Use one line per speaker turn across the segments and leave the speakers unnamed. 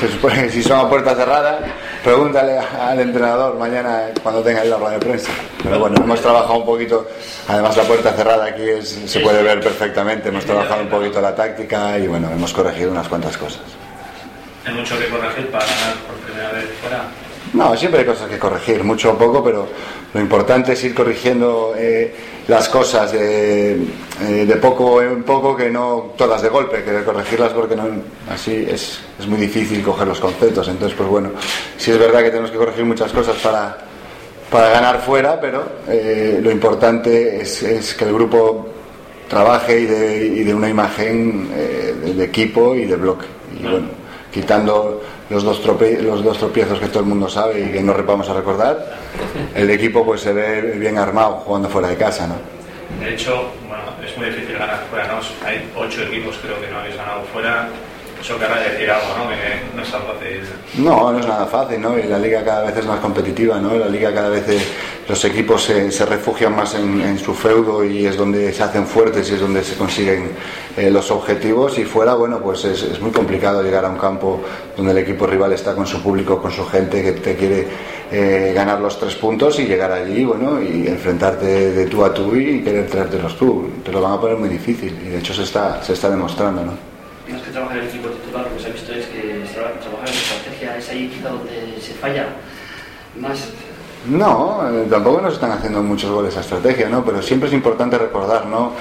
se supone que si son a puerta cerrada, pregúntale al entrenador mañana cuando tenga la rueda de prensa. Pero bueno, hemos trabajado un poquito, además la puerta cerrada aquí es, se puede ver perfectamente, hemos trabajado un poquito la táctica y bueno, hemos corregido unas cuantas cosas.
Hay mucho que corregir para ganar por primera vez fuera.
No, siempre hay cosas que corregir, mucho o poco, pero lo importante es ir corrigiendo eh, las cosas de, eh, de, poco en poco, que no todas de golpe, que de corregirlas porque no, así es, es, muy difícil coger los conceptos. Entonces, pues bueno, sí es verdad que tenemos que corregir muchas cosas para, para ganar fuera, pero eh, lo importante es, es, que el grupo trabaje y de, y de una imagen de, equipo y de bloque. Y bueno, quitando los dos, trope los dos tropiezos que todo el mundo sabe y que no vamos a recordar, el equipo pues se ve bien armado jugando fuera de casa, ¿no?
De hecho, bueno, es muy difícil ganar fuera, ¿no? Hay ocho equipos creo que no habéis ganado fuera. Eso querrá decir algo, ¿no? Que no es algo fácil.
No, no es nada fácil, ¿no? Y la liga cada vez es más competitiva, ¿no? La liga cada vez eh, los equipos se, se refugian más en, en, su feudo y es donde se hacen fuertes y es donde se consiguen eh, los objetivos y fuera, bueno, pues es, es, muy complicado llegar a un campo donde el equipo rival está con su público, con su gente que te quiere eh, ganar los tres puntos y llegar allí, bueno, y enfrentarte de tú a tú y querer traértelos tú. Te lo van a poner muy difícil y de hecho se está, se está demostrando, ¿no?
Más que trabajar el equipo titular, lo que se ha visto es que trabajar en estrategia es ahí quizá donde se falla más
no, eh, tampoco nos están haciendo muchos goles a estrategia, ¿no? Pero siempre es importante recordar, ¿no?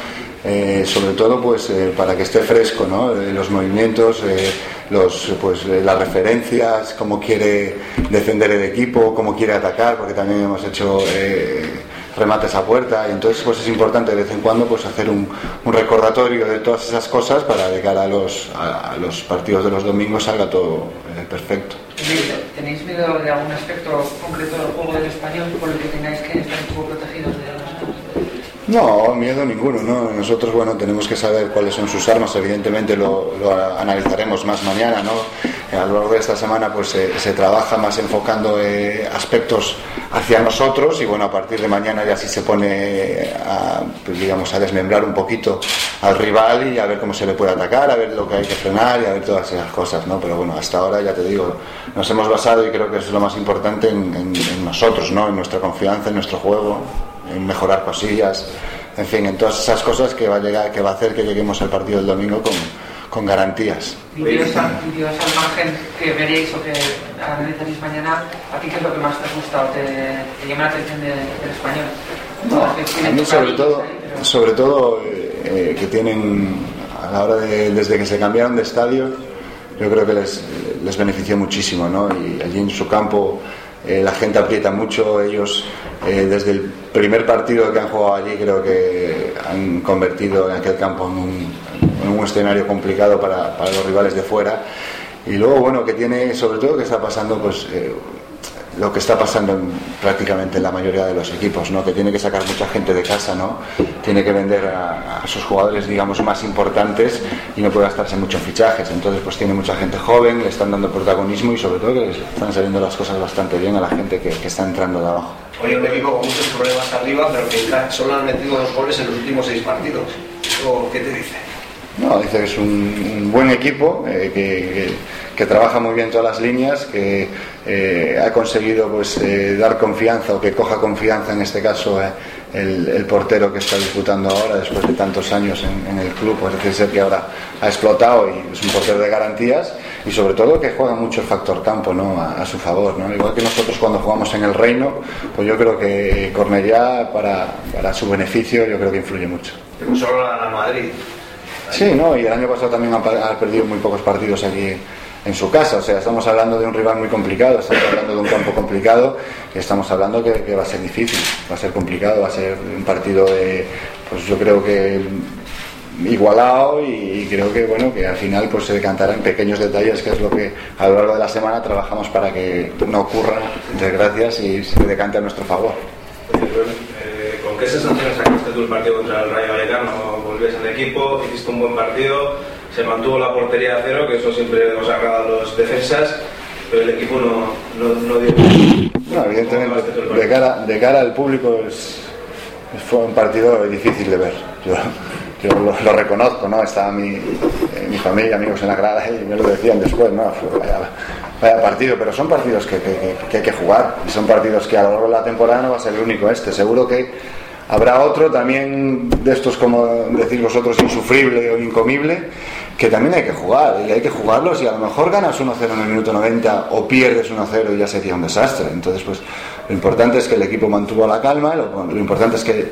Eh, sobre todo, pues, eh, para que esté fresco, ¿no? los movimientos, los, pues, las referencias, cómo quiere defender el equipo, cómo quiere atacar, porque también hemos hecho remates a puerta y entonces pues es importante de vez en cuando pues hacer un, un recordatorio de todas esas cosas para de cara a los, a, a los partidos de los domingos salga todo eh, perfecto.
¿Tenéis miedo de algún aspecto concreto del juego del español por el que tengáis que estar un poco protegidos de
no, miedo ninguno, ¿no? Nosotros, bueno, tenemos que saber cuáles son sus armas, evidentemente lo, lo analizaremos más mañana, ¿no? A lo largo de esta semana, pues se, se trabaja más enfocando eh, aspectos hacia nosotros y, bueno, a partir de mañana ya sí se pone a, pues, digamos, a desmembrar un poquito al rival y a ver cómo se le puede atacar, a ver lo que hay que frenar y a ver todas esas cosas, ¿no? Pero bueno, hasta ahora, ya te digo, nos hemos basado y creo que es lo más importante en nosotros, ¿no? En nuestra confianza, en nuestro juego en mejorar cosillas, en fin, en todas esas cosas que va a llegar, que va a hacer que lleguemos al partido del domingo con, con garantías.
Vídeos al, al margen que veréis o que analizaréis mañana, ¿a ti qué es lo que más te gusta o te, te llama la atención de, del español?
No, a mí sobre todo, sobre todo eh, que tienen, a la hora de, desde que se cambiaron de estadio, yo creo que les, les benefició muchísimo, ¿no? Y allí en su campo eh, la gente aprieta mucho, ellos eh, desde el primer partido que han jugado allí creo que han convertido en aquel campo en un, en un escenario complicado para, para, los rivales de fuera. Y luego bueno que tiene sobre todo que está pasando pues eh, lo que está pasando en, prácticamente en la mayoría de los equipos, ¿no? que tiene que sacar mucha gente de casa, ¿no? tiene que vender a, a, sus jugadores digamos más importantes y no puede gastarse mucho en fichajes, entonces pues tiene mucha gente joven, le están dando protagonismo y sobre todo que les están saliendo las cosas bastante bien a la gente que, que está entrando de abajo.
Hoy un equipo con muchos problemas arriba, pero que solo han metido dos goles en los últimos seis partidos. ¿O ¿Qué te dice?
No, dice que es un, un buen equipo, eh, que, que, que, trabaja muy bien todas las líneas, que eh, ha conseguido pues, eh, dar confianza o que coja confianza en este caso eh, el, el, portero que está disputando ahora después de tantos años en, en el club, pues decir ser que ahora ha explotado y es un portero de garantías y sobre todo que juega mucho el factor campo ¿no? a, a, su favor, ¿no? igual que nosotros cuando jugamos en el Reino, pues yo creo que Cornellá para, para su beneficio yo creo que influye mucho.
Solo a Madrid.
Sí, ¿no? y el año pasado también ha, ha, perdido muy pocos partidos aquí en su casa, o sea, estamos hablando de un rival muy complicado, estamos hablando de un campo complicado, estamos hablando que, va a ser difícil, va a ser complicado, va a ser un partido de, pues yo creo que igualado y, y, creo que bueno que al final pues se decantará en pequeños detalles que es lo que a lo largo de la semana trabajamos para que no ocurra desgracias y se decante a nuestro favor.
Eh, ¿Con qué sensaciones sacaste tú el partido contra el Rayo Vallecano? Volvías al equipo, hiciste un buen partido, se mantuvo la portería a cero, que eso siempre nos agrada a los defensas, pero el equipo no, no, no dio.
No, evidentemente, de cara, de cara al público es, fue un partido difícil de ver. Yo, yo lo, reconozco, ¿no? Estaba mi, eh, mi familia, amigos en la grada y me lo decían después, ¿no? Vaya, partido, pero son partidos que, que, hay que jugar y son partidos que a lo largo de la temporada no va a ser el único este. Seguro que habrá otro también de estos, como decís vosotros, insufrible o incomible, que también hay que jugar y hay que jugarlos y a lo mejor ganas 1-0 en el minuto 90 o pierdes 1-0 y ya sería un desastre. Entonces, pues lo importante es que el equipo mantuvo la calma, lo, importante es que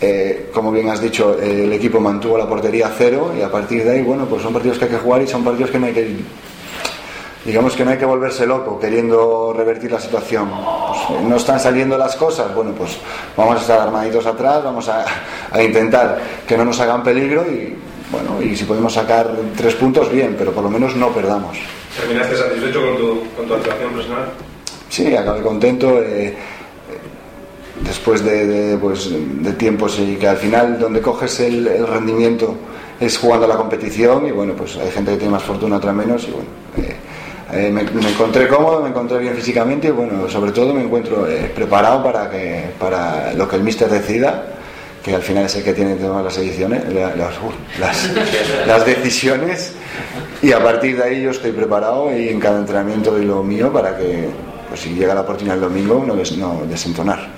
eh, como bien has dicho, el equipo mantuvo la portería cero y a partir de ahí, bueno, pues son partidos que hay que jugar y son partidos que no hay que, digamos que no hay que volverse loco queriendo revertir la situación. Pues, no están saliendo las cosas, bueno, pues vamos a estar armaditos atrás, vamos a, intentar que no nos hagan peligro y, bueno, y si podemos sacar tres puntos, bien, pero por lo menos no perdamos.
¿Terminaste satisfecho con tu, con tu actuación personal?
Sí, acabé contento. Eh, después de, pues, de tiempos y que al final donde coges el, rendimiento es jugando la competición y bueno, pues hay gente que tiene más fortuna, otra menos y bueno, eh, eh, me, encontré cómodo, me encontré bien físicamente y bueno, sobre todo me encuentro eh, preparado para, que, para lo que el míster decida que al final es el que tiene todas las ediciones, las, las, decisiones y a partir de ahí yo estoy preparado y en cada entrenamiento doy lo mío para que pues si llega la oportunidad el domingo no, no desentonar.